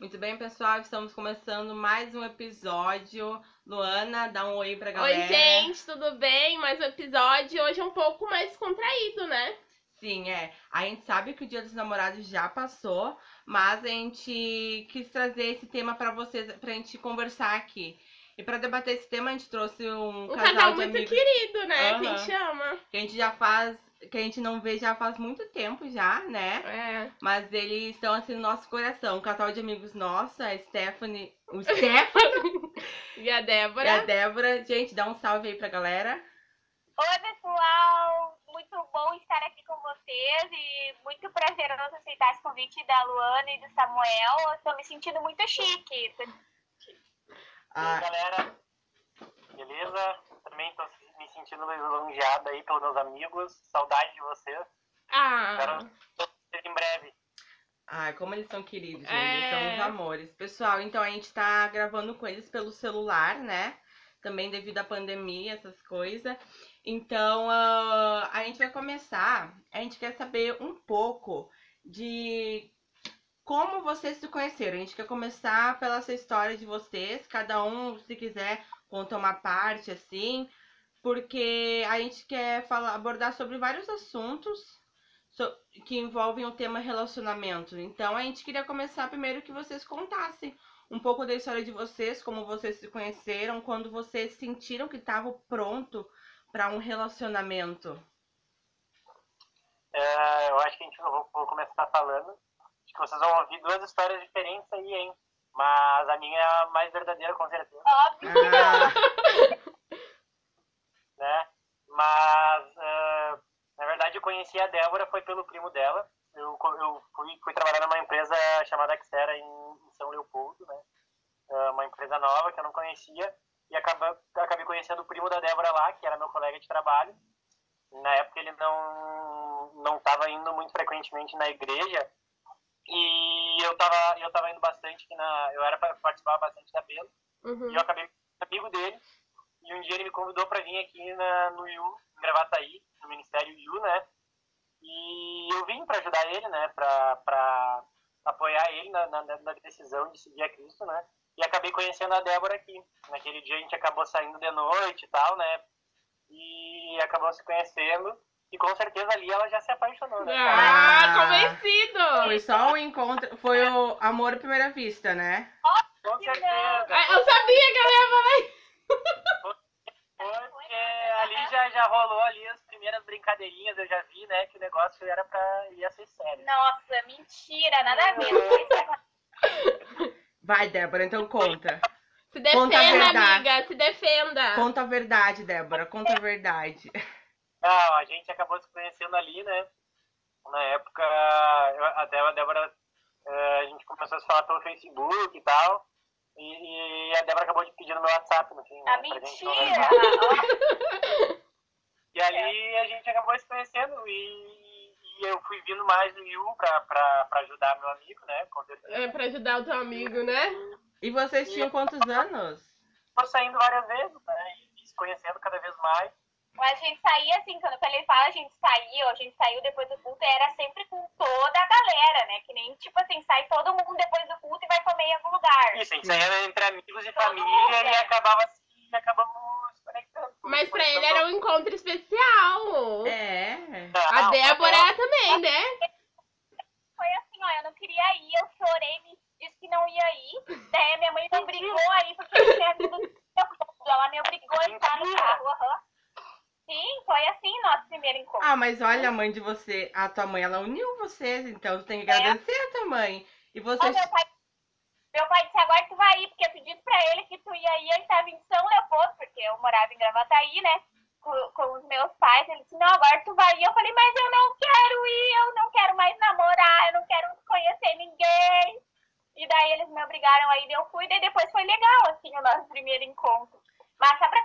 Muito bem, pessoal, estamos começando mais um episódio. Luana, dá um oi pra galera. Oi, gente, tudo bem? Mais um episódio. Hoje é um pouco mais contraído, né? Sim, é. A gente sabe que o Dia dos Namorados já passou, mas a gente quis trazer esse tema pra vocês, pra gente conversar aqui. E pra debater esse tema, a gente trouxe um, Um casal, casal de muito amigos querido, né? Que a gente ama. que a gente já faz, que a gente não vê já faz muito tempo já, né? É. Mas eles estão assim no nosso coração. Um casal de amigos nossos, a Stephanie, o Stefano E a Débora? e a Débora. Gente, dá um salve aí pra galera. Oi, pessoal! Muito bom estar aqui com vocês e muito prazeroso aceitar esse convite da Luana e do Samuel. Estou me sentindo muito chique. E Ah, aí, galera, beleza? Também tô me sentindo lisonjeado aí pelos meus amigos. Saudade de vocês. Ah, Espero vocês em breve. Ai, como eles são queridos, gente. É. Eles são os amores. Pessoal, então a gente tá gravando com eles pelo celular, né? Também devido à pandemia, essas coisas. Então, ah, a gente vai começar. A gente quer saber um pouco de como vocês se conheceram. A gente quer começar pela essa história de vocês. Cada um, se quiser, conta uma parte, assim. Porque a gente quer falar, abordar sobre vários assuntos so- que envolvem o tema relacionamento. Então a gente queria começar primeiro que vocês contassem um pouco da história de vocês, como vocês se conheceram, quando vocês sentiram que estavam pronto para um relacionamento. É, eu acho que a gente eu vou, vou começar falando. Acho que vocês vão ouvir duas histórias diferentes aí, hein? Mas a minha é a mais verdadeira, com certeza. Óbvio. Ah, né? Mas, ah, na verdade, eu conheci a Débora, foi pelo primo dela. Eu, eu fui, fui trabalhar numa empresa chamada Xera em, em São Leopoldo, né? Ah, uma empresa nova que eu não conhecia. E acaba, acabei conhecendo o primo da Débora lá, que era meu colega de trabalho. Na época ele não não estava indo muito frequentemente na igreja. E eu tava, eu tava indo bastante na. Eu era pra participar bastante da Belo. uhum. E eu acabei amigo dele. E um dia ele me convidou para vir aqui na, no IU, em Gravataí, no Ministério IU, né? E eu vim para ajudar ele, né? Para apoiar ele na, na, na decisão de seguir a Cristo, né? E acabei conhecendo a Débora aqui. Naquele dia a gente acabou saindo de noite e tal, né? E acabou se conhecendo. E com certeza ali ela já se apaixonou, né? Ah, Ah. convencido! foi só um encontro, foi o amor à primeira vista, né? Com certeza. Ah, Eu sabia que ela ia falar já, já rolou ali as primeiras brincadeirinhas, eu já vi, né, que o negócio era pra. ia ser sério. Nossa, mentira, nada a ver. Foi Vai, Débora, então conta. Se Conta a defenda, verdade. amiga, se defenda. Conta a verdade, Débora, conta a verdade. Não, a gente acabou se conhecendo ali, né? Na época, eu, até a Débora, eh, a gente começou a se falar pelo Facebook e tal. E, e a Débora acabou de pedir no meu WhatsApp, no fim, né? a pra gente mentira. E ali a gente acabou se conhecendo e, e eu fui vindo mais no IU pra, pra, pra ajudar meu amigo, né? É pra ajudar o teu amigo, né? E vocês tinham quantos anos? Tô saindo várias vezes, né? E se conhecendo cada vez mais. Mas a gente saía assim, quando ele fala a gente saiu, a gente saiu depois do culto, era sempre com toda a galera, né? Que nem, tipo assim, sai todo mundo depois do culto e vai comer em algum lugar. Isso, a gente saía entre amigos e Todo família mundo, e né? acabava assim, e acabamos se conectando. Mas pra ele Conectando. era um encontro especial. É. A Não, Débora também, né? Foi assim, ó, eu não queria ir, eu chorei, me disse que não ia ir. Daí a minha mãe me obrigou a ir, porque eu tinha vindo do ela me obrigou a entrar no carro, aham. Sim, foi assim nosso primeiro encontro. Ah, mas olha, a mãe de você, a tua mãe, ela uniu vocês, então tu tem que É. agradecer a tua mãe. E Ó, vocês. meu pai, meu pai disse, agora tu vai ir, porque tu disse pra ele que tu ia ir, ele tava em São Leopoldo, porque eu morava em Gravataí, né, meus pais, ele disse, não, agora tu vai ir, eu falei, mas eu não quero ir, eu não quero mais namorar, eu não quero conhecer ninguém, e daí eles me obrigaram a ir, eu fui, daí depois foi legal, assim, o nosso primeiro encontro. Mas só pra,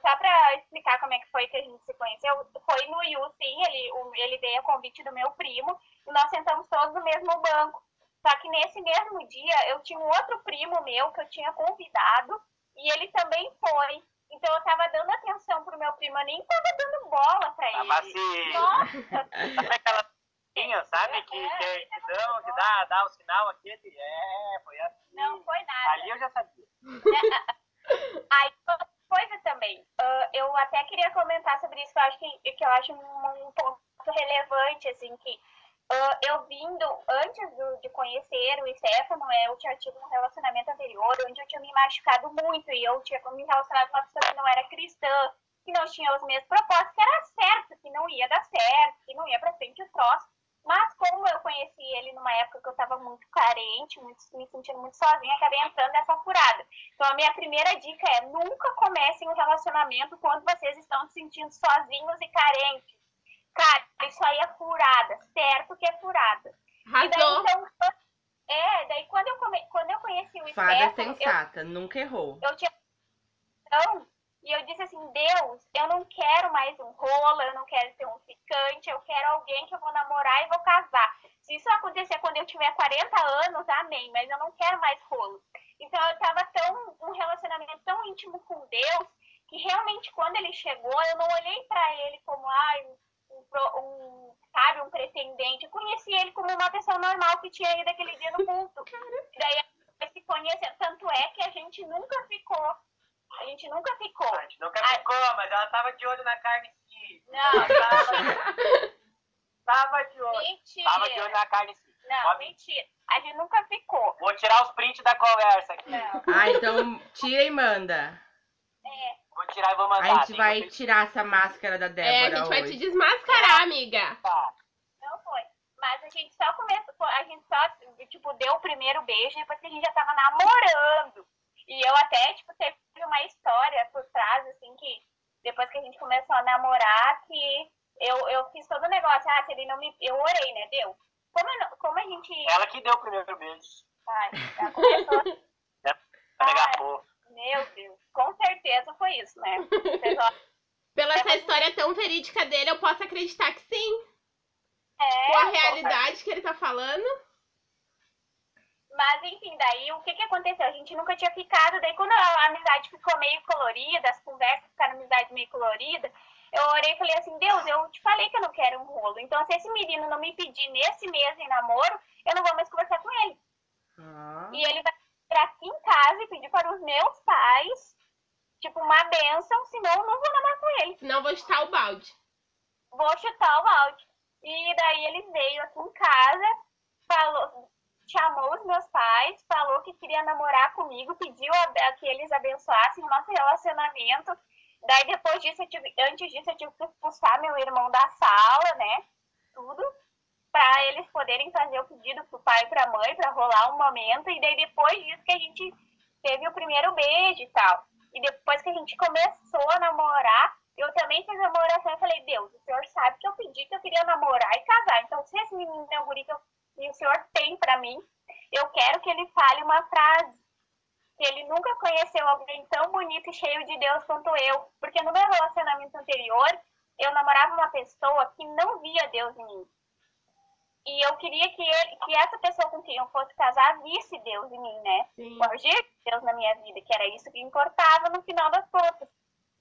só pra explicar como é que foi que a gente se conheceu, foi no IU, sim, ele, o- ele veio a convite do meu primo, e nós sentamos todos no mesmo banco. Só que nesse mesmo dia eu tinha um outro primo meu que eu tinha convidado e ele também foi. Então eu tava dando atenção pro meu primo, eu nem tava Mas se. Sabe aquela mãozinha, sabe? Que, que, que dão, que dá, dá o sinal aquele. É, foi assim. Não foi nada. Ali eu já sabia. Aí, outra coisa também, ah, eu até queria comentar sobre isso, que eu acho, que, que eu acho um, um ponto relevante, assim, que ah, eu vindo, antes do- de conhecer o Stefano, eu tinha tido um relacionamento anterior, onde eu tinha me machucado muito, e eu tinha me relacionado com uma pessoa que não era cristã, que não tinha os mesmos propósitos, que era certo, que não ia dar certo, que não ia pra frente o troço. Mas como eu conheci ele numa época que eu tava muito carente, muito, me sentindo muito sozinha, acabei entrando nessa furada. Então a minha primeira dica é nunca comecem um relacionamento quando vocês estão se sentindo sozinhos e carentes. Cara, isso aí é furada, certo que é furada. E daí, então, é, daí quando eu, come, quando eu conheci o Fada Stefano, eu sensata, nunca errou. eu tinha então, e eu disse assim, Deus, eu não quero mais um rolo, eu não quero ser um ficante, eu quero alguém que eu vou namorar e vou casar. Se isso acontecer quando eu tiver 40 anos, amém, mas eu não quero mais rolo. Então eu tava tão, um relacionamento tão íntimo com Deus, que realmente quando ele chegou, eu não olhei pra ele como, ai, um, um, sabe, um pretendente. Eu conheci ele como uma pessoa normal que tinha ido aquele dia no culto. Daí se conheceu, tanto é que a gente nunca ficou. A gente nunca ficou. A gente nunca ficou, mas ela tava de olho na carne sim. Não, Ela tava, tava de olho. mentira. Tava de olho na carne sim. Não, Pode- mentira. A gente nunca ficou. Vou tirar os prints da conversa aqui. Não. Ah, então tira e manda. É, Vou tirar e vou mandar. A gente vai tirar essa máscara da É, a Débora gente vai te hoje. desmascarar, amiga. pensar. não foi. Mas a gente só começou, a gente só, tipo, deu o primeiro beijo depois que a gente já tava namorando. E eu até, tipo, teve uma história por trás, assim, que depois que a gente começou a namorar, que eu, eu fiz todo o negócio. Ah, se ele não me. Eu orei, né? Deu. Como, eu não- como a gente. Ela que deu o primeiro beijo. Ai, já começou. Ai. Meu Deus. Com certeza foi isso, né? Pela essa história tão verídica dele, eu posso acreditar que sim. É, Com a realidade que ele tá falando. Mas enfim, daí o que que aconteceu? A gente nunca tinha ficado, daí quando a amizade ficou meio colorida, as conversas ficaram amizade meio colorida, eu orei e falei assim, Deus, eu te falei que eu não quero um rolo. Então se esse menino não me pedir nesse mês em namoro, eu não vou mais conversar com ele. Ah, E ele vai vir aqui em casa e pedir para os meus pais, tipo, uma benção, senão eu não vou namorar com ele. Senão eu vou chutar o balde. vou chutar o balde. E daí ele veio aqui em casa, falou, chamou os meus pais, falou que queria namorar comigo, pediu a- que eles abençoassem o nosso relacionamento. Daí depois disso, eu tive, antes disso, eu tive que expulsar meu irmão da sala, né? Tudo. Pra eles poderem fazer o pedido pro pai e pra mãe, pra rolar um momento. E daí depois disso que a gente teve o primeiro beijo e tal. E depois que a gente começou a namorar, eu também fiz uma oração e falei, Deus, o senhor sabe que eu pedi que eu queria namorar e casar. Então, se esse menino é o guri que, eu- que o senhor tem pra mim, eu quero que ele fale uma frase. Que ele nunca conheceu alguém tão bonito e cheio de Deus quanto eu. Porque no meu relacionamento anterior, eu namorava uma pessoa que não via Deus em mim. E eu queria que, ele, que essa pessoa com quem eu fosse casar visse Deus em mim, né? Sim. de Deus na minha vida, que era isso que importava no final das contas.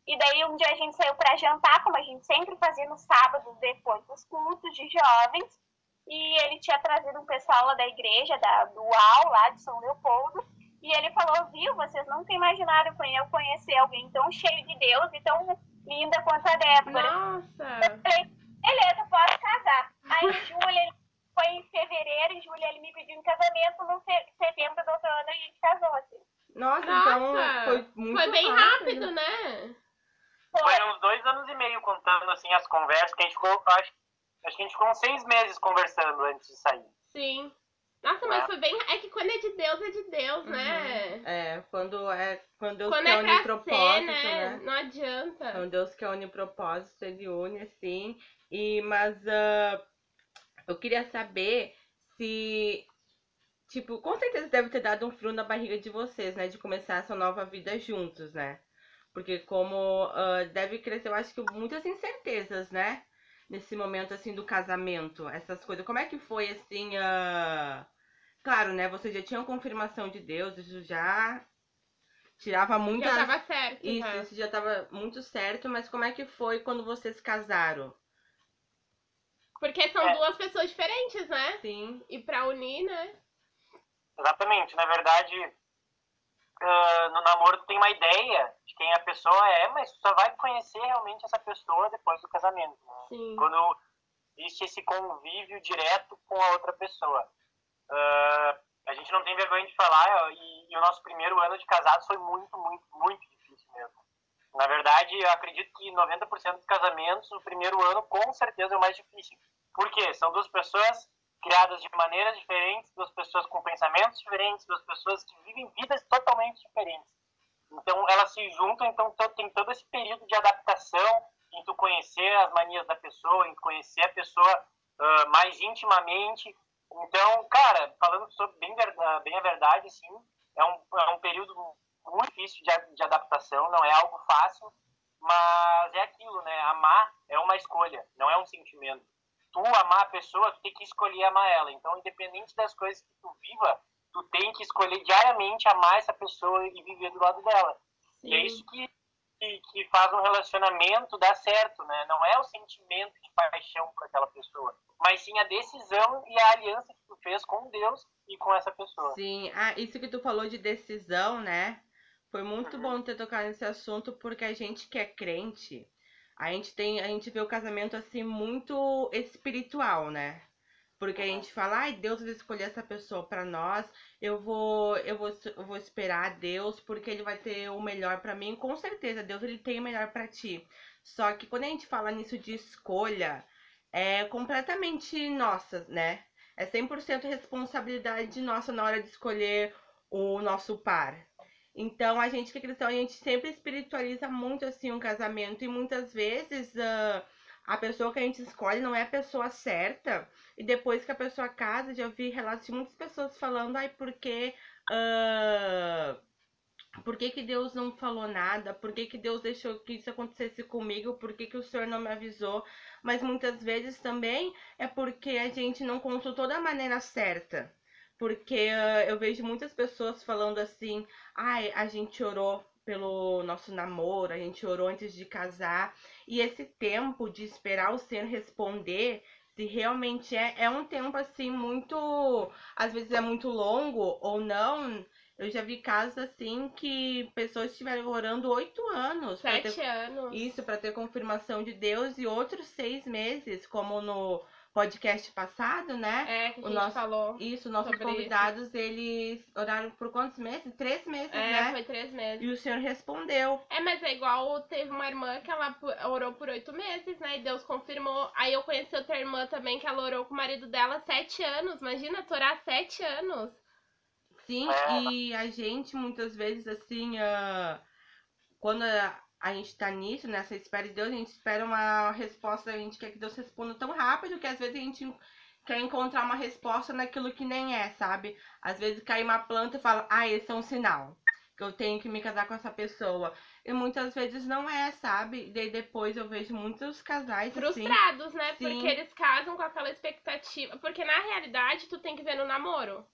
E daí um dia a gente saiu para jantar, como a gente sempre fazia nos sábados depois dos cultos de jovens, e ele tinha trazido um pessoal lá da igreja, da, do UAU, lá de São Leopoldo, e ele falou, viu, vocês nunca imaginaram eu conhecer alguém tão cheio de Deus e tão linda quanto a Débora. Nossa. Eu falei, beleza, posso casar. Aí em julho, ele, foi em fevereiro, em julho ele me pediu em casamento, no setembro do outro ano a gente casou, assim. Nossa, Nossa. então foi muito Foi bem rápido, né? Foi uns dois anos e meio contando assim as conversas, que a gente ficou, acho, acho que a gente ficou uns seis meses conversando antes de sair. Sim. Nossa, mas É. foi bem. É que quando é de Deus, é de Deus, né? É, quando é quando Deus Quando quer é unir pra ser, propósito, né? né? Não adianta. Quando Deus quer unir propósito, ele une assim. E mas ah, eu queria saber se tipo, com certeza deve ter dado um frio na barriga de vocês, né, de começar essa nova vida juntos, né? Porque como ah, deve crescer, eu acho que muitas incertezas, né? Nesse momento assim do casamento, essas coisas. Como é que foi assim, ah, Claro, né? Vocês já tinham confirmação de Deus, isso já tirava muita Já tava certo. isso, já. isso já tava muito certo, mas como é que foi quando vocês casaram? Porque são É. duas pessoas diferentes, né? Sim. E pra unir, né? Exatamente. Na verdade, ah, no namoro tu tem uma ideia de quem a pessoa é, mas tu só vai conhecer realmente essa pessoa depois do casamento. Né? Quando existe esse convívio direto com a outra pessoa. Ah, a gente não tem vergonha de falar e, e o nosso primeiro ano de casados foi muito, muito, muito difícil mesmo. Na verdade, eu acredito que 90% dos casamentos, o primeiro ano, com certeza, é o mais difícil. Por quê? São duas pessoas criadas de maneiras diferentes, duas pessoas com pensamentos diferentes, duas pessoas que vivem vidas totalmente diferentes. Então, elas se juntam, então tem todo esse período de adaptação, em tu conhecer as manias da pessoa, em conhecer a pessoa ah, mais intimamente. Então, cara, falando sobre bem, bem a verdade, sim, é um, é um período muito difícil de, de adaptação, não é algo fácil, mas é aquilo, né? Amar é uma escolha, não é um sentimento. Tu amar a pessoa, tu tem que escolher amar ela. Então, independente das coisas que tu viva, tu tem que escolher diariamente amar essa pessoa e viver do lado dela. E é Sim. isso que, que, que faz um relacionamento dar certo, né? Não é o sentimento de paixão por aquela pessoa, mas sim a decisão e a aliança que tu fez com Deus e com essa pessoa. Sim, ah, isso que tu falou de decisão, né? Foi muito Uhum. bom ter tocado nesse assunto, porque a gente que é crente, a gente tem, a gente vê o casamento assim muito espiritual, né? Porque a gente fala, ai, Deus vai escolher essa pessoa pra nós, eu vou, eu vou, eu vou esperar a Deus, porque ele vai ter o melhor pra mim. Com certeza, Deus ele tem o melhor pra ti. Só que quando a gente fala nisso de escolha, é completamente nossa, né? É 100% responsabilidade nossa na hora de escolher o nosso par. Então, a gente que é cristão, a gente sempre espiritualiza muito assim um casamento e muitas vezes ah, a pessoa que a gente escolhe não é a pessoa certa. E depois que a pessoa casa, já vi relatos de muitas pessoas falando, ai, porque ah, por que, que Deus não falou nada? Por que, que Deus deixou que isso acontecesse comigo? Por que, que o Senhor não me avisou? Mas muitas vezes também é porque a gente não consultou da maneira certa. Porque ah, eu vejo muitas pessoas falando assim: ai, a gente orou pelo nosso namoro, a gente orou antes de casar. E esse tempo de esperar o Senhor responder, se realmente é, é um tempo assim muito. Às vezes é muito longo ou não. Eu já vi casos assim que pessoas estiveram orando oito anos ter Sete anos. isso para ter confirmação de Deus e outros seis meses, como no podcast passado, né? É, que a O gente nosso- falou. Isso, nossos convidados, eles oraram por quantos meses? Três meses, É, né? foi três meses. E o Senhor respondeu. É, mas é igual teve uma irmã que ela orou por oito meses, né? E Deus confirmou. Aí eu conheci outra irmã também que ela orou com o marido dela sete anos. Imagina, tu orar sete anos. Sim, É. e a gente muitas vezes assim, ah, quando a, a gente tá nisso, nessa espera de Deus, a gente espera uma resposta, a gente quer que Deus responda tão rápido que às vezes a gente quer encontrar uma resposta naquilo que nem é, sabe? Às vezes cai uma planta e fala, ah, esse é um sinal. Que eu tenho que me casar com essa pessoa. E muitas vezes não é, sabe? E daí depois eu vejo muitos casais assim. Frustrados, né? Sim. Porque eles casam com aquela expectativa. Porque na realidade tu tem que ver no namoro.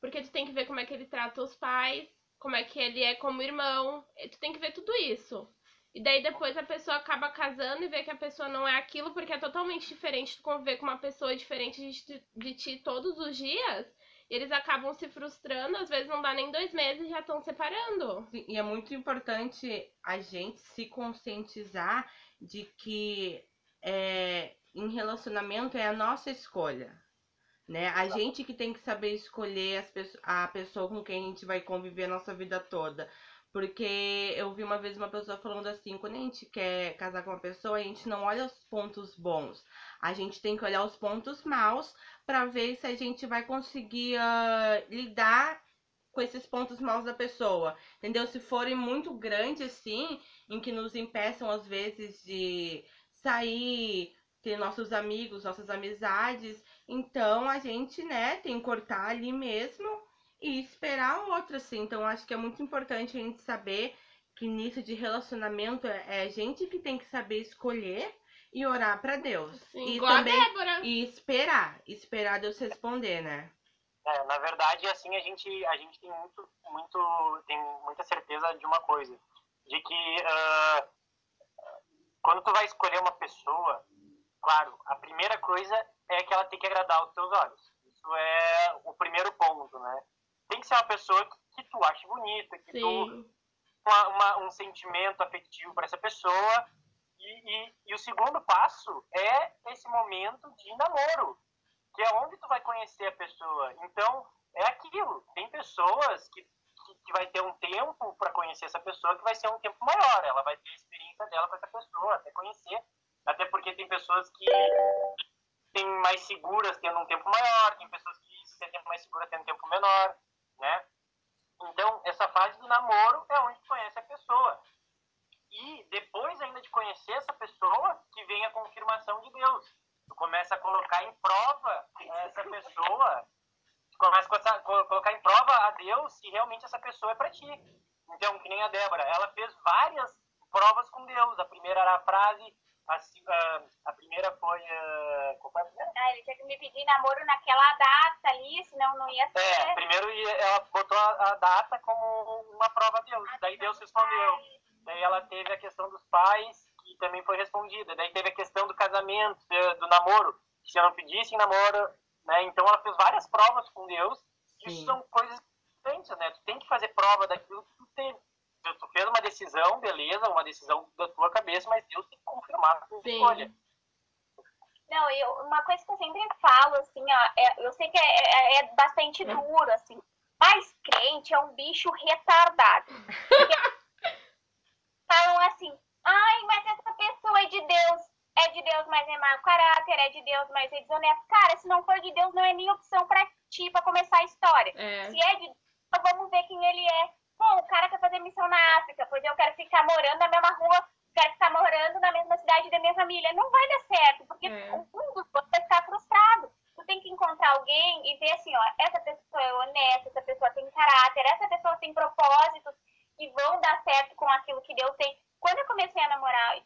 Porque tu tem que ver como é que ele trata os pais, como é que ele é como irmão. e Tu tem que ver tudo isso. E daí depois a pessoa acaba casando e vê que a pessoa não é aquilo, porque é totalmente diferente tu conviver com uma pessoa diferente de, ti- de ti todos os dias. E eles acabam se frustrando, às vezes não dá nem dois meses e já estão separando. Sim, E é muito importante a gente se conscientizar de que é, em relacionamento é a nossa escolha. Né? A gente que tem que saber escolher as a pessoa com quem a gente vai conviver a nossa vida toda. Porque eu vi uma vez uma pessoa falando assim, quando a gente quer casar com uma pessoa, a gente não olha os pontos bons. A gente tem que olhar os pontos maus para ver se a gente vai conseguir ah, lidar com esses pontos maus da pessoa. Entendeu? Se forem muito grandes, assim, em que nos impeçam, às vezes, de sair, ter nossos amigos, nossas amizades, então a gente, né, tem que cortar ali mesmo e esperar outra, assim. Então acho que é muito importante a gente saber que nisso de relacionamento é é a gente que tem que saber escolher e orar pra Deus. Sim, e igual também a Débora. e esperar, esperar Deus responder, né? É, na verdade, assim, a gente, a gente tem, muito, muito, tem muita certeza de uma coisa. De que ah, quando tu vai escolher uma pessoa, claro, a primeira coisa é que ela tem que agradar os teus olhos. Isso é o primeiro ponto, né? Tem que ser uma pessoa que, que tu acha bonita, que Sim. tu uma, uma, um sentimento afetivo para essa pessoa. E, e, e, o segundo passo é esse momento de namoro, que é onde tu vai conhecer a pessoa. Então, é aquilo. Tem pessoas que, que, que vai ter um tempo para conhecer essa pessoa que vai ser um tempo maior. Ela vai ter a experiência dela com essa pessoa, até conhecer. Até porque tem pessoas que têm mais seguras tendo um tempo maior, tem pessoas que se sentem mais seguras tendo um tempo menor, né? Então, essa fase do namoro é onde conhece a pessoa. E depois ainda de conhecer essa pessoa, que vem a confirmação de Deus. Tu começa a colocar em prova essa pessoa, começa a colocar em prova a Deus se realmente essa pessoa é para ti. Então, que nem a Débora, ela fez várias provas com Deus. A primeira era a frase, a, a, primeira foi. A, qual foi? Ah, ele tinha que me pedir namoro naquela data ali, senão não ia ser. É, primeiro ela botou a, a data como uma prova a Deus. Ah, Daí Deus respondeu. Daí ela teve a questão dos pais, que também foi respondida. Daí teve a questão do casamento, do namoro, se eu não pedisse namoro, né? Então ela fez várias provas com Deus. Isso Sim. são coisas diferentes, né? Tu tem que fazer prova daquilo que tu teve. Tu fez uma decisão, beleza, uma decisão da tua cabeça, mas Deus tem que confirmar a tua Sim. escolha. Não, eu, uma coisa que eu sempre falo, assim, ó, é- eu sei que é, é- é bastante duro, assim, mas crente é um bicho retardado. Falam assim, ai, mas essa pessoa é de Deus, é de Deus, mas é mau caráter, é de Deus, mas é desonesto. Cara, se não for de Deus, não é nem opção pra ti, pra começar a história. É. Se é de Deus, então vamos ver quem ele é. O cara quer fazer missão na África, pois eu quero ficar morando na mesma rua, quero ficar morando na mesma cidade da minha família. Não vai dar certo, porque É. um dos dois vai ficar frustrado. Tu tem que encontrar alguém e ver assim, ó, essa pessoa é honesta, essa pessoa tem caráter, essa pessoa tem propósitos que vão dar certo com aquilo que Deus tem. Quando eu comecei a namorar e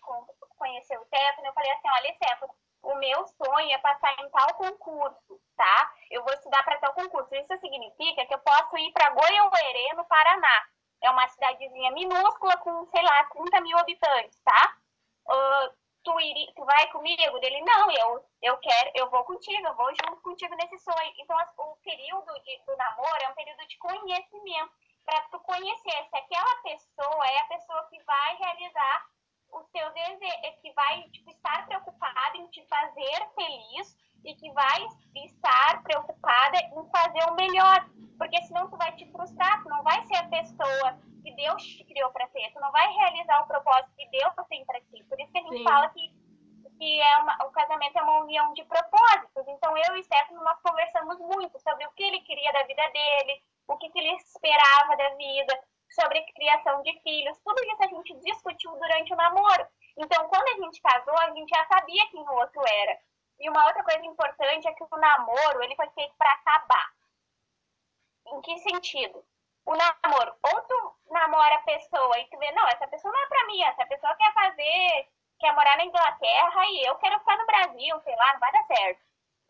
conhecer o Stefano, eu falei assim, olha, Stefano, o meu sonho é passar em tal concurso, tá? Eu vou estudar para tal concurso. Isso significa que eu posso ir para Goiânia, no Paraná. É uma cidadezinha minúscula com, sei lá, 30 mil habitantes, tá? Ah, tu, iri, tu vai comigo? Dele, não, eu, eu quero, eu vou contigo, eu vou junto contigo nesse sonho. Então, o período de, do namoro é um período de conhecimento, para tu conhecer se aquela pessoa é a pessoa que vai realizar os teus desejos, que vai tipo, estar preocupada em te fazer feliz e que vai estar preocupada em fazer o melhor. Porque senão tu vai te frustrar, tu não vai ser a pessoa que Deus te criou para ser, tu não vai realizar o propósito que Deus tem para ti. Por isso que a gente Sim. fala que, que é uma, o casamento é uma união de propósitos. Então eu e o Stefano, nós conversamos muito sobre o que ele queria da vida dele, o que, que ele esperava da vida, sobre a criação de filhos. Tudo isso a gente discutiu durante o namoro. Então, quando a gente casou, a gente já sabia quem o outro era. E uma outra coisa importante é que o namoro ele foi feito para acabar. Em que sentido? O namoro, ou tu namora a pessoa e tu vê, não, essa pessoa não é pra mim, essa pessoa quer fazer, quer morar na Inglaterra e eu quero ficar no Brasil, sei lá, não vai dar certo.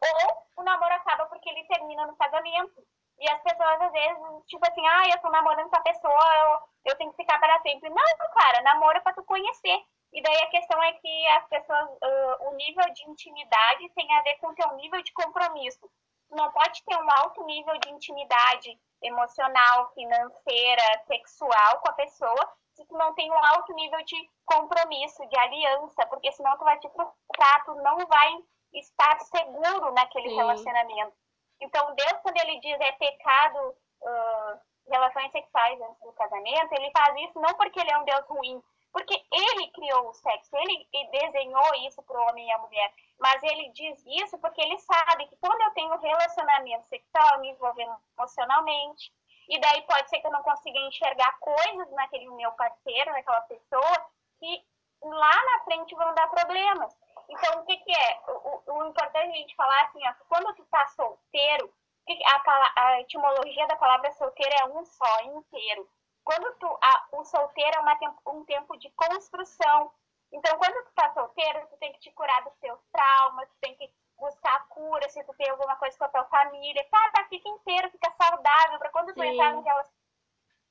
Ou o namoro acaba porque ele termina no casamento. E as pessoas às vezes, tipo assim, ah, eu tô namorando com a pessoa, eu, eu tenho que ficar para sempre. Não, cara, namoro é pra tu conhecer. E daí a questão é que as pessoas, ah, o nível de intimidade tem a ver com o teu nível de compromisso. Tu não pode ter um alto nível de intimidade emocional, financeira, sexual com a pessoa, se tu não tem um alto nível de compromisso, de aliança, porque senão tu vai te frustrar, tu não vai estar seguro naquele Sim. relacionamento. Então, Deus, quando ele diz é pecado ah, relações sexuais antes do casamento, ele faz isso não porque ele é um Deus ruim, porque ele criou o sexo, ele desenhou isso para o homem e a mulher. Mas ele diz isso porque ele sabe que quando eu tenho relacionamento sexual, eu me envolvo emocionalmente. E daí pode ser que eu não consiga enxergar coisas naquele meu parceiro, naquela pessoa, que lá na frente vão dar problemas. Então, o que, que é? O, o, importante a gente falar assim, ó, quando tu tá solteiro, a, a etimologia da palavra solteiro é um só, inteiro. Quando tu, a, o solteiro é uma um tempo de construção. Então, quando tu tá solteiro, tu tem que te curar dos teus traumas, tu tem que buscar cura, se tu tem alguma coisa com a tua família. Cara, fica inteiro, fica saudável, pra quando tu Sim. entrar no relacionamento,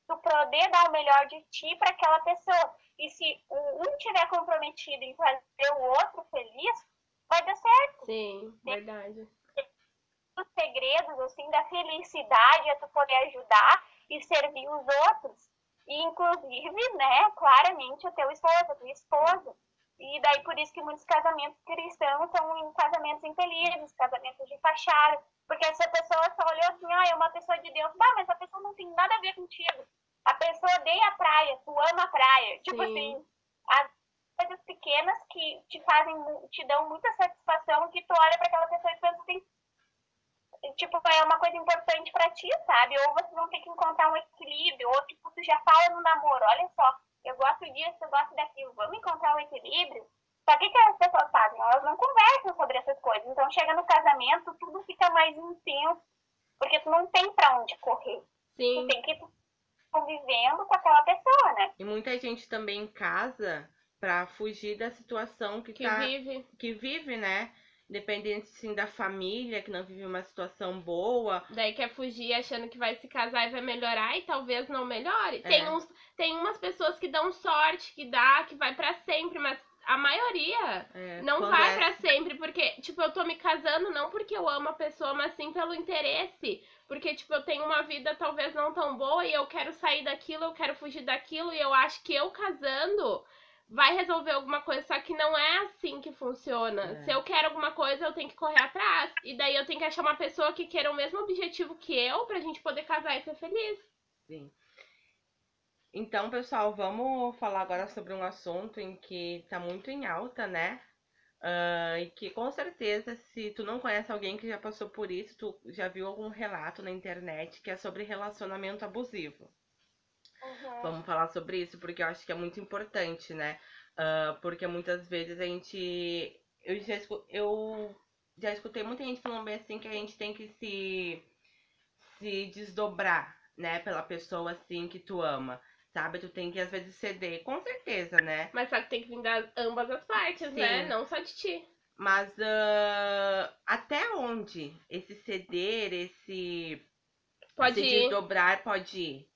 tu poder dar o melhor de ti para aquela pessoa. E se um tiver comprometido em fazer o outro feliz, vai dar certo. Sim, verdade. Os segredos, assim, da felicidade é tu poder ajudar e servir os outros. E, inclusive, né, claramente, o teu esposo, a tua esposa. E daí por isso que muitos casamentos cristãos são casamentos infelizes, casamentos de fachada, porque essa pessoa só olhou assim, ah, é uma pessoa de Deus. Bah, mas a pessoa não tem nada a ver contigo. A pessoa odeia a praia, tu ama a praia. Tipo Sim. assim, as coisas pequenas que te fazem, te dão muita satisfação, que tu olha para aquela pessoa e pensa assim, tipo, é uma coisa importante para ti, sabe? Ou vocês vão ter que encontrar um equilíbrio, ou tipo, tu já fala no namoro, olha só, eu gosto disso, eu gosto daquilo, vamos encontrar um equilíbrio. Só que o que as pessoas fazem? Elas não conversam sobre essas coisas. Então chega no casamento, tudo fica mais intenso, porque tu não tem pra onde correr. Sim. Tu tem que convivendo com aquela pessoa, né? E muita gente também casa pra fugir da situação que, Que tá, vive. que vive, né? Independente sim da família, que não vive uma situação boa. Daí quer fugir achando que vai se casar e vai melhorar e talvez não melhore. É. Tem, uns, tem umas pessoas que dão sorte, que dá, que vai pra sempre, mas a maioria É, não vai é- pra sempre, porque, tipo, eu tô me casando não porque eu amo a pessoa, mas sim pelo interesse. Porque, tipo, eu tenho uma vida talvez não tão boa e eu quero sair daquilo, eu quero fugir daquilo, e eu acho que eu casando vai resolver alguma coisa, só que não é assim que funciona. É. Se eu quero alguma coisa, eu tenho que correr atrás. E daí eu tenho que achar uma pessoa que queira o mesmo objetivo que eu pra gente poder casar e ser feliz. Sim. Então, pessoal, vamos falar agora sobre um assunto em que tá muito em alta, né? Ah, e que com certeza, se tu não conhece alguém que já passou por isso, tu já viu algum relato na internet que é sobre relacionamento abusivo. Uhum. Vamos falar sobre isso porque eu acho que é muito importante, né? Ah, porque muitas vezes a gente. Eu já, escu- eu já escutei muita gente falando bem assim que a gente tem que se, se desdobrar, né? Pela pessoa assim que tu ama. Sabe? Tu tem que às vezes ceder, com certeza, né? Mas só que tem que vir das ambas as partes, Sim. né? Não só de ti. Mas ah, até onde esse ceder, esse Pode se ir. desdobrar pode ir?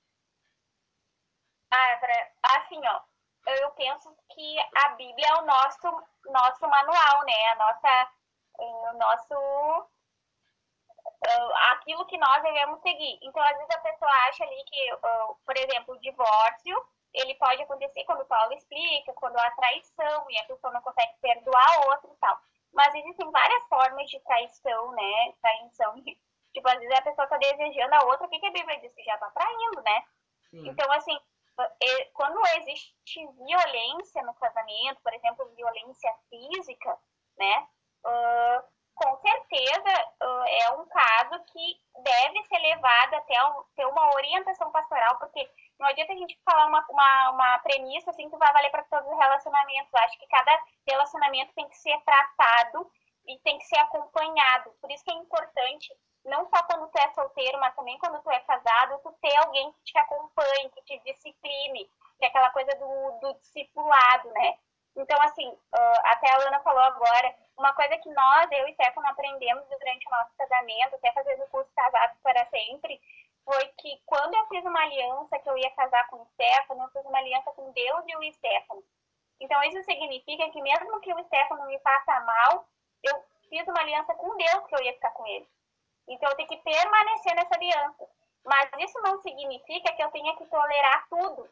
Ah, assim, ó, eu penso que a Bíblia é o nosso, nosso manual, né? A nossa, o nosso, ah, aquilo que nós devemos seguir. Então, às vezes a pessoa acha ali que, por exemplo, o divórcio, ele pode acontecer quando o Paulo explica, quando há traição e a pessoa não consegue perdoar a outra e tal. Mas existem várias formas de traição, né? Traição, tipo, às vezes a pessoa tá desejando a outra, o que, que a Bíblia diz? Que já tá traindo, né? Sim. Então, assim, quando existe violência no casamento, por exemplo, violência física, né? ah, com certeza ah, é um caso que deve ser levado até ter uma orientação pastoral, porque não adianta a gente falar uma, uma, uma premissa assim que vai valer para todos os relacionamentos. Eu acho que cada relacionamento tem que ser tratado e tem que ser acompanhado. Por isso que é importante, não só quando tu é solteiro, mas também quando tu é casado, tu ter alguém que te acompanhe, que te discipline, que é aquela coisa do, do discipulado, né? Então, assim, ah, até a Lana falou agora, uma coisa que nós, eu e Stefano, aprendemos durante o nosso casamento, até fazendo o curso Casados para Sempre, foi que quando eu fiz uma aliança que eu ia casar com o Stefano, eu fiz uma aliança com Deus e o Stefano. Então, isso significa que mesmo que o Stefano me faça mal, eu fiz uma aliança com Deus que eu ia ficar com ele. Então, eu tenho que permanecer nessa aliança. Mas isso não significa que eu tenha que tolerar tudo.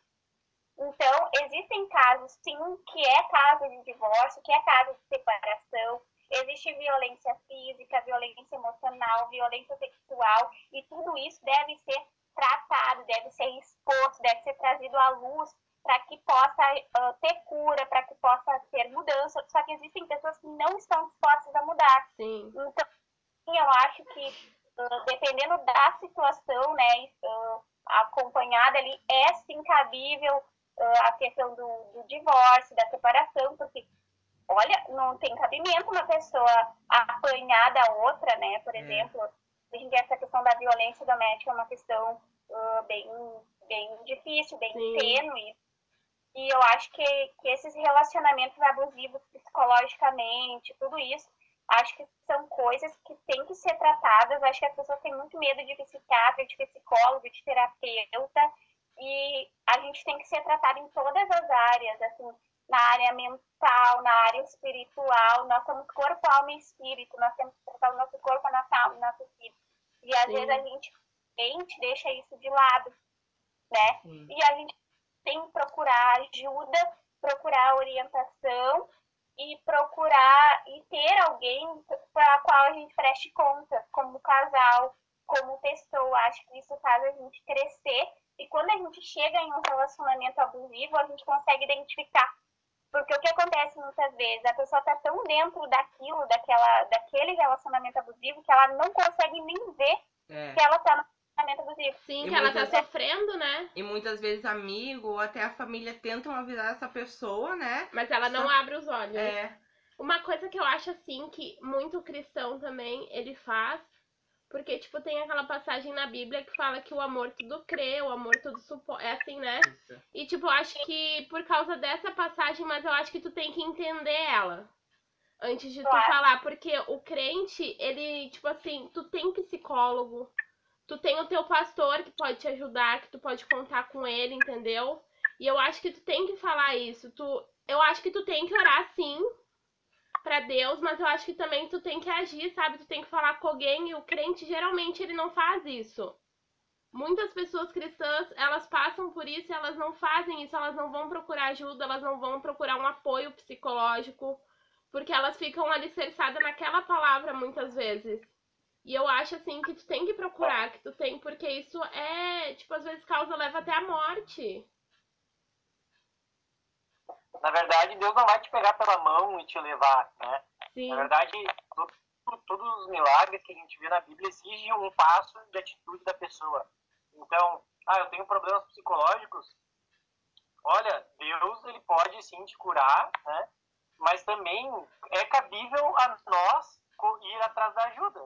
Então, existem casos, sim, que é caso de divórcio, que é caso de separação, existe violência física, violência emocional, violência sexual, e tudo isso deve ser tratado, deve ser exposto, deve ser trazido à luz para que possa ah, ter cura, para que possa ter mudança. Só que existem pessoas que não estão dispostas a mudar. Sim. Então, sim, eu acho que ah, dependendo da situação, né, ah, acompanhada ali, é sim cabível ah, a questão do, do divórcio, da separação, porque, olha, não tem cabimento uma pessoa apanhar da outra, né, por É. exemplo, a gente tem essa questão da violência doméstica, é uma questão bem, bem difícil, bem Sim. tênue, e eu acho que, que esses relacionamentos abusivos psicologicamente, tudo isso, acho que são coisas que têm que ser tratadas. Acho que as pessoas têm muito medo de psiquiatra, de psicólogo, de terapeuta. E a gente tem que ser tratado em todas as áreas, assim, na área mental, na área espiritual. Nós somos corpo, alma e espírito. Nós temos que tratar o nosso corpo, a nossa alma, o nosso espírito. E às Sim. vezes a gente, a gente deixa isso de lado, né? Sim. E a gente tem que procurar ajuda, procurar orientação e procurar e ter alguém para qual a gente preste conta, como casal, como pessoa. Acho que isso faz a gente crescer. E quando a gente chega em um relacionamento abusivo, a gente consegue identificar. Porque o que acontece muitas vezes, a pessoa está tão dentro daquilo, daquela, daquele relacionamento abusivo, que ela não consegue nem ver É. que ela está abusivo. Sim, E que ela tá vezes- sofrendo, né? E muitas vezes amigo ou até a família tentam avisar essa pessoa, né? Mas ela não Só- abre os olhos. É. Uma coisa que eu acho assim que muito cristão também ele faz, porque tipo tem aquela passagem na Bíblia que fala que o amor tudo crê, o amor tudo suporta, é assim, né? Isso. E tipo, eu acho que por causa dessa passagem, mas eu acho que tu tem que entender ela antes de tu Claro. falar, porque o crente, ele tipo assim, tu tem psicólogo, tu tem o teu pastor que pode te ajudar, que tu pode contar com ele, entendeu? E eu acho que tu tem que falar isso. Tu, eu acho que tu tem que orar sim pra Deus, mas eu acho que também tu tem que agir, sabe? Tu tem que falar com alguém e o crente geralmente ele não faz isso. Muitas pessoas cristãs, elas passam por isso elas não fazem isso, elas não vão procurar ajuda, elas não vão procurar um apoio psicológico, porque elas ficam alicerçadas naquela palavra muitas vezes. E eu acho assim que tu tem que procurar, que tu tem, porque isso é, tipo, às vezes causa leva até a morte. Na verdade, Deus não vai te pegar pela mão e te levar, né? Sim. Na verdade, to- todos os milagres que a gente vê na Bíblia exigem um passo de atitude da pessoa. Então, ah, eu tenho problemas psicológicos. Olha, Deus ele pode sim te curar, né? Mas também é cabível a nós ir atrás da ajuda,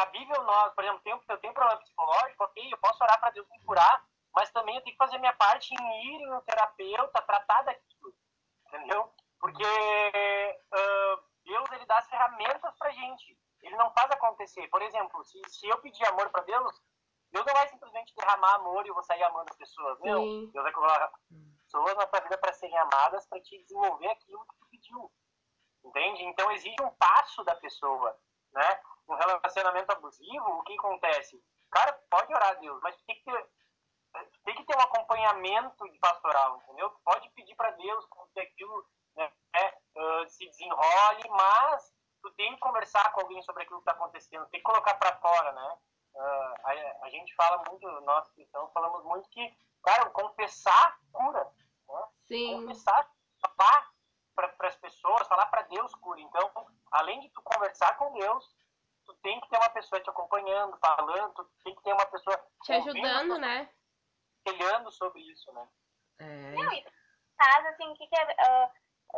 cabível nós, por exemplo, eu tenho problema psicológico, ok, eu posso orar para Deus me curar, mas também eu tenho que fazer minha parte em ir em um terapeuta, tratar daquilo, entendeu? Porque ah, Deus ele dá as ferramentas pra gente. Ele não faz acontecer. Por exemplo, se, se eu pedir amor para Deus, Deus não vai simplesmente derramar amor e eu vou sair amando as pessoas. Não. Sim. Deus vai colocar pessoas na tua vida para serem amadas, para te desenvolver aquilo que tu pediu. Entende? Então exige um passo da pessoa, né? Relacionamento abusivo, o que acontece? Cara, pode orar a Deus, mas tem que ter tem que ter um acompanhamento de pastoral, entendeu? Pode pedir para Deus que aquilo né, uh, se desenrole, mas tu tem que conversar com alguém sobre aquilo que está acontecendo, tem que colocar para fora, né? Uh, a, a, gente fala muito, nós cristãos falamos muito que, cara, confessar cura, né? Sim. Confessar, falar para as pessoas, falar para Deus cura. Então, além de tu conversar com Deus, tu tem que ter uma pessoa te acompanhando, falando, tem que ter uma pessoa te ajudando, né? Telhando sobre isso, né? É, Não, e caso assim, que, que é. Uh,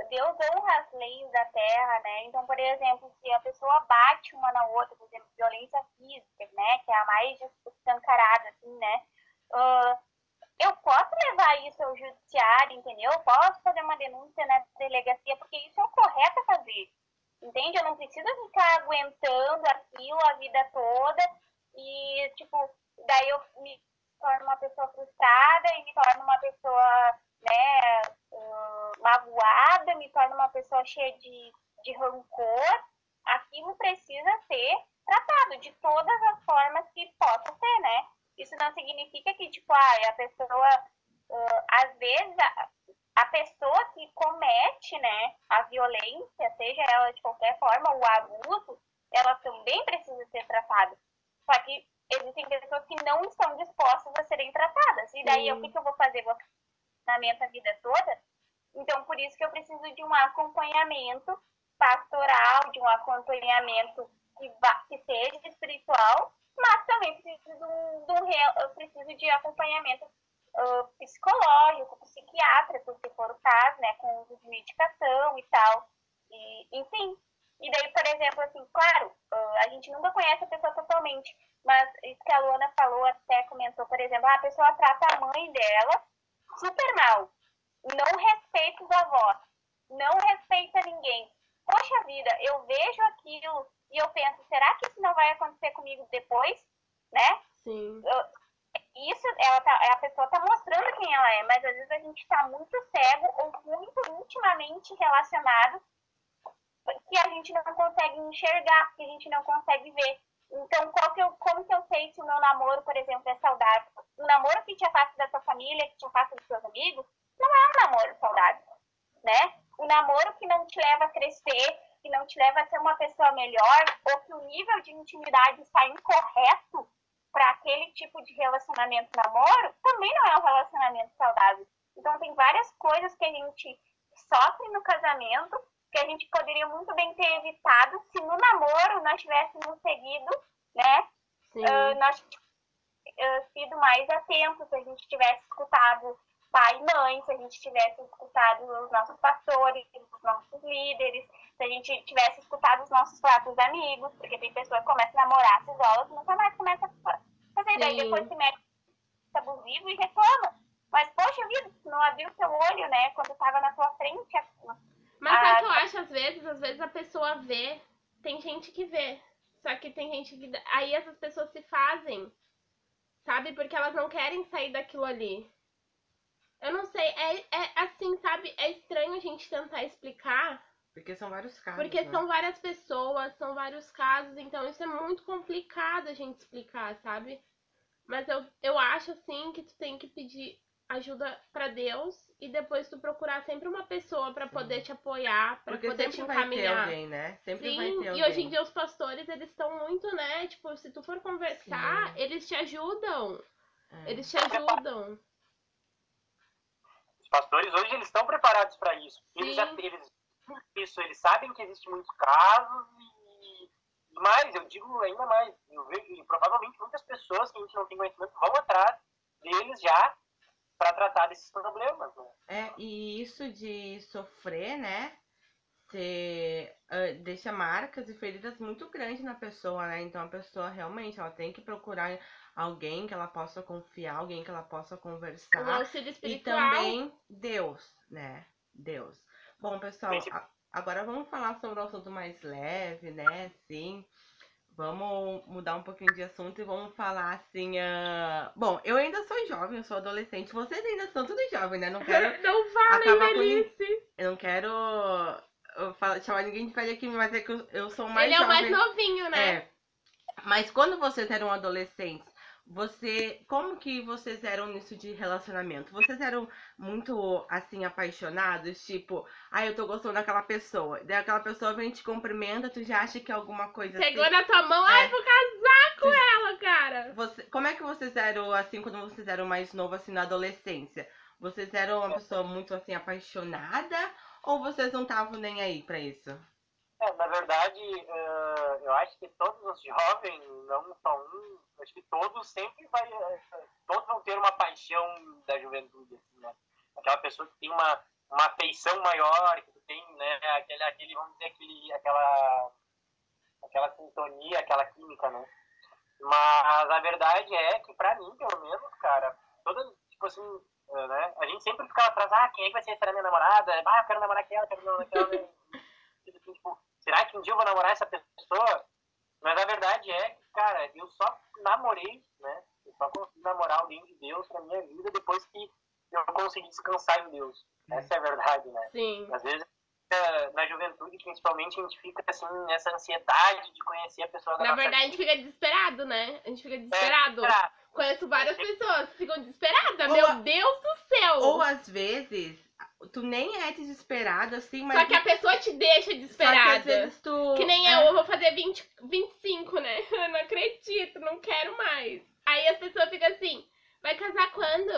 Deus honra as leis da terra, né? Então, por exemplo, se a pessoa bate uma na outra, por exemplo, violência física, né? Que é a mais escancarada, assim, né? Uh, eu posso levar isso ao judiciário, entendeu? Eu posso fazer uma denúncia na delegacia, porque isso é o correto a fazer. Entende? Eu não preciso ficar aguentando aquilo a vida toda e, tipo, daí eu me torno uma pessoa frustrada e me torno uma pessoa, né, uh, magoada, me torno uma pessoa cheia de, de rancor. Aquilo precisa ser tratado de todas as formas que possa ser, né? Isso não significa que, tipo, ah, a pessoa, uh, às vezes, a, a pessoa que comete, né, a violência, seja ela de qualquer forma, o abuso, ela também precisa ser tratada. Só que existem pessoas que não estão dispostas a serem tratadas. E daí, o que, que eu vou fazer? Vou na minha vida toda? Então, por isso que eu preciso de um acompanhamento pastoral, de um acompanhamento que, vá, que seja espiritual, mas também preciso de um, de um preciso de acompanhamento uh, psicológico, psiquiátrico, se for o caso, né, com uso de medicação e tal. E, enfim. E daí, exemplo, assim, claro, uh, a gente nunca conhece a pessoa totalmente, mas isso que a Luana falou, até comentou, por exemplo, a pessoa trata a mãe dela super mal, não respeita os avós, não respeita ninguém. Poxa vida, eu vejo aquilo e eu penso, será que isso não vai acontecer comigo depois, né? Sim. isso, ela tá, a pessoa tá mostrando quem ela é, mas às vezes a gente tá muito cego ou muito intimamente relacionado que a gente não consegue enxergar, que a gente não consegue ver. Então, que eu, como que eu sei se o meu namoro, por exemplo, é saudável? Um namoro que te afasta da tua família, que te afasta dos seus amigos, não é um namoro saudável, né? O namoro que não te leva a crescer, que não te leva a ser uma pessoa melhor, ou que o nível de intimidade está incorreto para aquele tipo de relacionamento namoro, também não é um relacionamento saudável. Então, tem várias coisas que a gente sofre no casamento que a gente poderia muito bem ter evitado se no namoro nós tivéssemos seguido, né? Uh, nós uh, sido mais atentos, se a gente tivesse escutado pai e mãe, se a gente tivesse escutado os nossos pastores, os nossos líderes, se a gente tivesse escutado os nossos próprios amigos, porque tem pessoas que começam a namorar, se isolam, nunca mais começa a fazer, daí depois se mete abusivo e reclama. Mas, poxa vida, não abriu seu olho, né, quando estava na tua frente, mas sabe o que eu acho às vezes? Às vezes a pessoa vê, tem gente que vê. Só que tem gente que. Aí essas pessoas se fazem, sabe? Porque elas não querem sair daquilo ali. Eu não sei, é, é assim, sabe? É estranho a gente tentar explicar. Porque são vários casos. Porque né? são várias pessoas, são vários casos, então isso é muito complicado a gente explicar, sabe? Mas eu, eu acho assim que tu tem que pedir ajuda para Deus e depois tu procurar sempre uma pessoa para poder te apoiar, para poder te encaminhar. Vai ter alguém, né? Sempre Sim, vai ter alguém. e hoje em dia os pastores, eles estão muito, né? Tipo, se tu for conversar, Sim. eles te ajudam. É. Eles te ajudam. Os pastores hoje eles estão preparados para isso. Eles já eles isso, eles sabem que existem muitos casos e, e mais, eu digo ainda mais, eu vejo, e provavelmente muitas pessoas que a gente não tem conhecimento vão atrás deles já para tratar desses problemas. Né? É, e isso de sofrer, né? Você uh, deixa marcas e feridas muito grandes na pessoa, né? Então a pessoa realmente ela tem que procurar alguém que ela possa confiar, alguém que ela possa conversar. Um auxílio espiritual. E também Deus, né? Deus. Bom, pessoal, a, agora vamos falar sobre um assunto mais leve, né? Sim. Vamos mudar um pouquinho de assunto e vamos falar assim. Uh... Bom, eu ainda sou jovem, eu sou adolescente. Vocês ainda são tudo jovem, né? Não quero. não falem, velhice. Com... Eu não quero eu falo, chamar ninguém de velho aqui, mas é que eu, eu sou mais Ele jovem. é o mais novinho, né? É. Mas quando vocês eram adolescentes, você, como que vocês eram nisso de relacionamento? Vocês eram muito assim apaixonados, tipo, ah, eu tô gostando daquela pessoa. Daí aquela pessoa vem te cumprimenta, tu já acha que é alguma coisa Pegou assim. na tua mão, é. ai, vou casar com tu... ela, cara. Você, como é que vocês eram assim quando vocês eram mais novos assim na adolescência? Vocês eram uma pessoa muito assim apaixonada ou vocês não estavam nem aí para isso? É, na verdade, uh, eu acho que todos os jovens, não só um, acho que todos sempre vai, todos vão ter uma paixão da juventude, assim, né? Aquela pessoa que tem uma, uma afeição maior, que tem, né, aquele, aquele, vamos dizer, aquele, aquela, aquela sintonia, aquela química, né? Mas a verdade é que, pra mim, pelo menos, cara, toda, tipo assim, uh, né, a gente sempre ficava atrás, ah, quem é que vai ser essa minha namorada? Ah, eu quero namorar aquela, eu quero namorar aquela, né? tipo, será que um dia eu vou namorar essa pessoa? Mas a verdade é que, cara, eu só namorei, né? Eu só consegui namorar alguém de Deus na minha vida depois que eu consegui descansar em Deus. Essa é a verdade, né? Sim. Às vezes, na juventude, principalmente, a gente fica, assim, nessa ansiedade de conhecer a pessoa da Na verdade, a gente fica desesperado, né? A gente fica desesperado. É, Conheço várias pessoas que ficam desesperadas. Ou Meu a... Deus do céu! Ou às vezes tu nem é desesperado, assim, mas. Só que a pessoa te deixa desesperada. Só que, às vezes tu... que nem é. eu, eu vou fazer 20, 25, né? Eu não acredito, não quero mais. Aí as pessoas ficam assim, vai casar quando?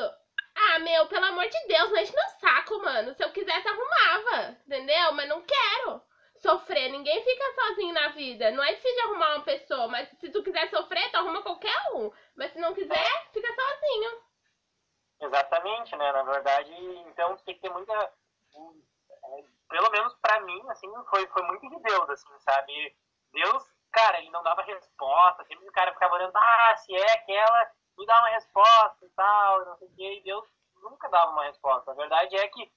Ah, meu, pelo amor de Deus, não enche meu saco, mano. Se eu quisesse, arrumava, entendeu? Mas não quero sofrer. Ninguém fica sozinho na vida. Não é difícil arrumar uma pessoa, mas se tu quiser sofrer, tu arruma qualquer um. Mas se não quiser, fica sozinho. Exatamente, né? Na verdade, então tem que ter muita. É, pelo menos para mim, assim, foi, foi muito de Deus, assim, sabe? Deus, cara, ele não dava resposta, sempre o cara ficava olhando, ah, se é aquela, me dá uma resposta e tal, não sei o quê, e Deus nunca dava uma resposta. A verdade é que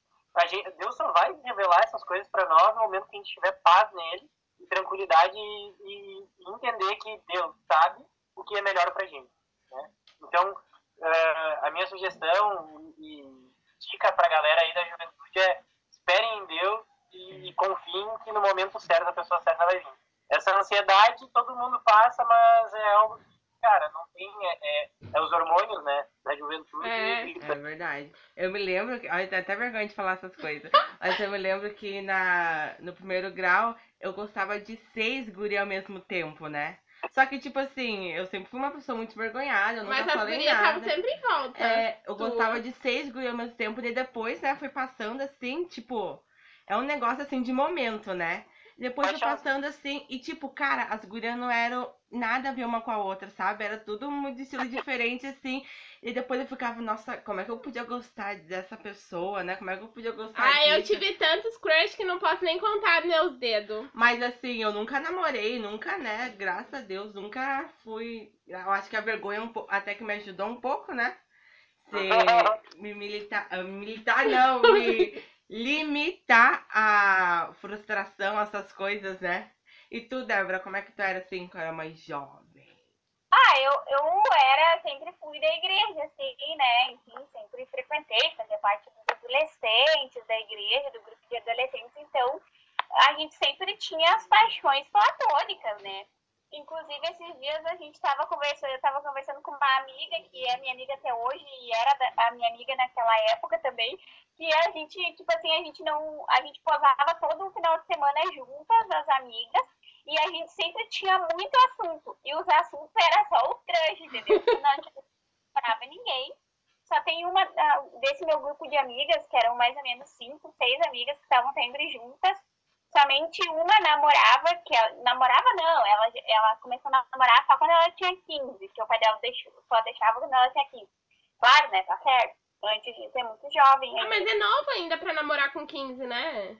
gente, Deus só vai revelar essas coisas para nós no momento que a gente tiver paz nele, e tranquilidade e, e, e entender que Deus sabe o que é melhor pra gente, né? Então, uh, a minha sugestão e dica pra galera aí da juventude é esperem em Deus e, e confiem que no momento certo a pessoa certa vai vir. Essa ansiedade todo mundo passa, mas é algo que cara, não tem. É, é, é os hormônios, né? Da juventude. É, é verdade. Eu me lembro. Que, olha, até vergonha de falar essas coisas. mas eu me lembro que na, no primeiro grau eu gostava de seis guri ao mesmo tempo, né? Só que, tipo assim, eu sempre fui uma pessoa muito vergonhada, eu nunca Mas falei as nada. sempre em volta. É, eu gostava de seis guri ao mesmo tempo, e depois, né, foi passando assim, tipo, é um negócio assim de momento, né? Depois foi passando assim, e tipo, cara, as gurias não eram nada a ver uma com a outra, sabe? Era tudo muito estilo diferente, assim. E depois eu ficava, nossa, como é que eu podia gostar dessa pessoa, né? Como é que eu podia gostar Ah, disso? eu tive tantos crush que não posso nem contar meus dedos. Mas assim, eu nunca namorei, nunca, né? Graças a Deus, nunca fui. Eu acho que a vergonha um po... até que me ajudou um pouco, né? Ser me militar. Militar não, me limitar a frustração, essas coisas, né? E tu, Débora, como é que tu era assim quando era mais jovem? Ah, eu, eu era, sempre fui da igreja, assim, né? Enfim, sempre frequentei, fazia parte dos adolescentes da igreja, do grupo de adolescentes, então a gente sempre tinha as paixões platônicas, né? Inclusive, esses dias a gente estava conversando, eu estava conversando com uma amiga, que é minha amiga até hoje, e era a minha amiga naquela época também, que a gente, tipo assim, a gente não. A gente posava todo o final de semana juntas, as amigas, e a gente sempre tinha muito assunto. E os assuntos era só o crush, entendeu? Não tinha ninguém. Só tem uma desse meu grupo de amigas, que eram mais ou menos cinco, seis amigas que estavam sempre juntas somente uma namorava, que ela, namorava não, ela, ela começou a namorar só quando ela tinha 15, que o pai dela deixou, só deixava quando ela tinha 15. Claro, né, tá certo. Antes de ser muito jovem. Ah, mas é novo ainda pra namorar com 15, né?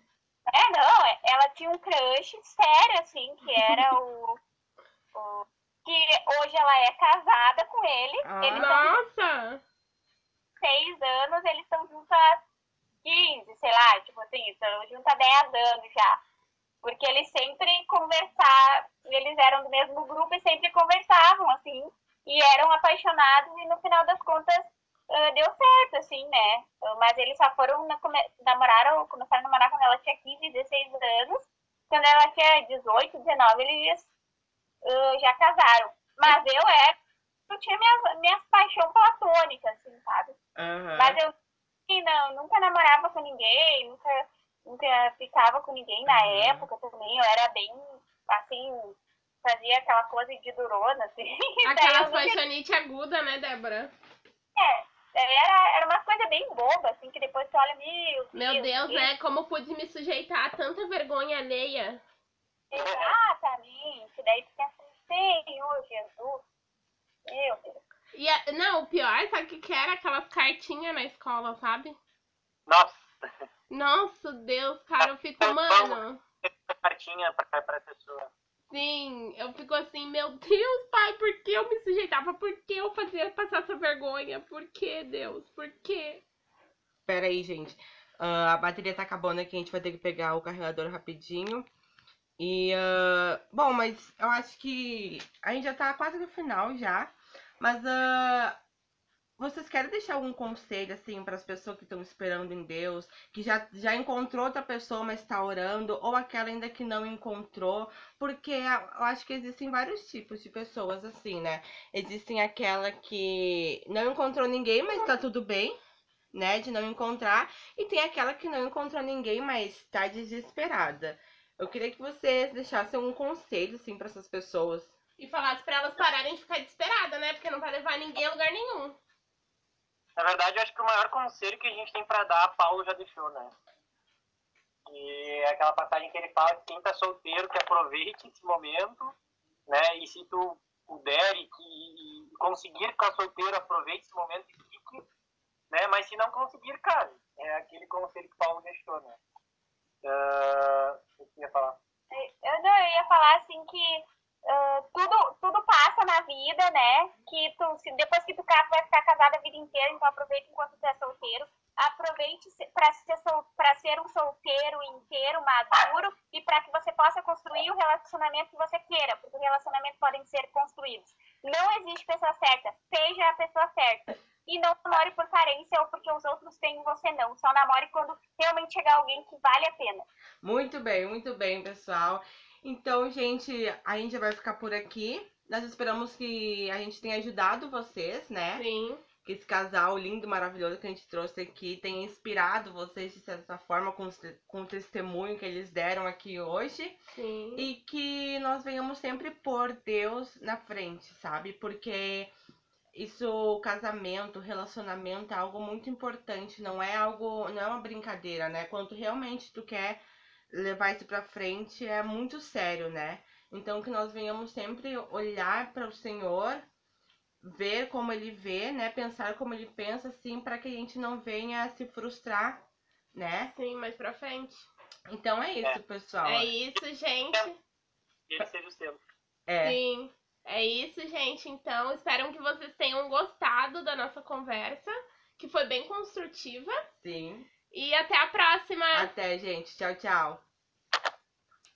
É, não, é, ela tinha um crush sério, assim, que era o, o que hoje ela é casada com ele. Ah. Eles Nossa! Seis anos, eles estão juntos há 15, sei lá, tipo assim, estão juntos há 10 anos já. Porque eles sempre conversavam, eles eram do mesmo grupo e sempre conversavam, assim, e eram apaixonados e no final das contas uh, deu certo, assim, né? Mas eles só foram namoraram, começaram a namorar quando ela tinha 15, 16 anos. Quando ela tinha 18, 19, eles uh, já casaram. Mas eu era, eu tinha minhas, minhas paixões platônicas, assim, sabe? Uhum. Mas eu não, nunca namorava com ninguém, nunca, nunca ficava com ninguém na uhum. época também. Eu era bem, assim, fazia aquela coisa de durona, assim. Aquela paixonite nunca... aguda, né, Débora? É, era, era uma coisa bem boba, assim, que depois você olha, meu Meu Deus, né? Como pude me sujeitar a tanta vergonha alheia. Exatamente. Daí tu pensa, Senhor Jesus, meu Deus. E a, não, o pior, sabe o que, era? Aquelas cartinhas na escola, sabe? Nossa! Nossa, Deus, cara, eu fico, mano. Cartinha pra, pra pessoa. Sim, eu fico assim, meu Deus, pai, por que eu me sujeitava? Por que eu fazia passar essa vergonha? Por que, Deus? Por que? Pera aí, gente. Uh, a bateria tá acabando aqui, a gente vai ter que pegar o carregador rapidinho. E, uh, bom, mas eu acho que a gente já tá quase no final já. Mas uh, vocês querem deixar algum conselho, assim, para as pessoas que estão esperando em Deus, que já, já encontrou outra pessoa, mas está orando, ou aquela ainda que não encontrou? Porque eu acho que existem vários tipos de pessoas, assim, né? Existem aquela que não encontrou ninguém, mas está tudo bem, né? De não encontrar. E tem aquela que não encontrou ninguém, mas está desesperada. Eu queria que vocês deixassem um conselho, assim, para essas pessoas. E falasse para elas pararem de ficar desesperadas, né? Porque não vai levar ninguém a lugar nenhum. Na verdade, eu acho que o maior conselho que a gente tem para dar, Paulo já deixou, né? E é aquela passagem que ele fala que quem tá solteiro que aproveite esse momento, né? E se tu puder e, e conseguir ficar solteiro, aproveite esse momento e fique, né? Mas se não conseguir, cara, é aquele conselho que Paulo deixou, né? Uh, que ia falar? Eu não, eu ia falar assim que Uh, tudo, tudo passa na vida, né? Que tu, se, depois que tu casa, vai ficar casado a vida inteira, então aproveita enquanto tu é solteiro. Aproveite para ser, sol, ser um solteiro inteiro, maduro, e para que você possa construir o relacionamento que você queira, porque relacionamentos podem ser construídos. Não existe pessoa certa. Seja a pessoa certa. E não namore por carência ou porque os outros têm você não. Só namore quando realmente chegar alguém que vale a pena. Muito bem, muito bem, pessoal. Então, gente, a gente vai ficar por aqui. Nós esperamos que a gente tenha ajudado vocês, né? Sim. Que esse casal lindo, maravilhoso que a gente trouxe aqui tenha inspirado vocês de certa forma com, com o testemunho que eles deram aqui hoje. Sim. E que nós venhamos sempre pôr Deus na frente, sabe? Porque isso, casamento, relacionamento é algo muito importante, não é algo, não é uma brincadeira, né? Quando realmente tu quer levar isso pra frente, é muito sério, né? Então que nós venhamos sempre olhar para o Senhor, ver como ele vê, né? Pensar como ele pensa, assim, para que a gente não venha se frustrar, né? Sim, mais pra frente. Então é isso, É. pessoal. É isso, gente. E ele seja o selo. É. Sim. É isso, gente. Então, espero que vocês tenham gostado da nossa conversa, que foi bem construtiva. Sim. E até a próxima. Até, gente. Tchau, tchau.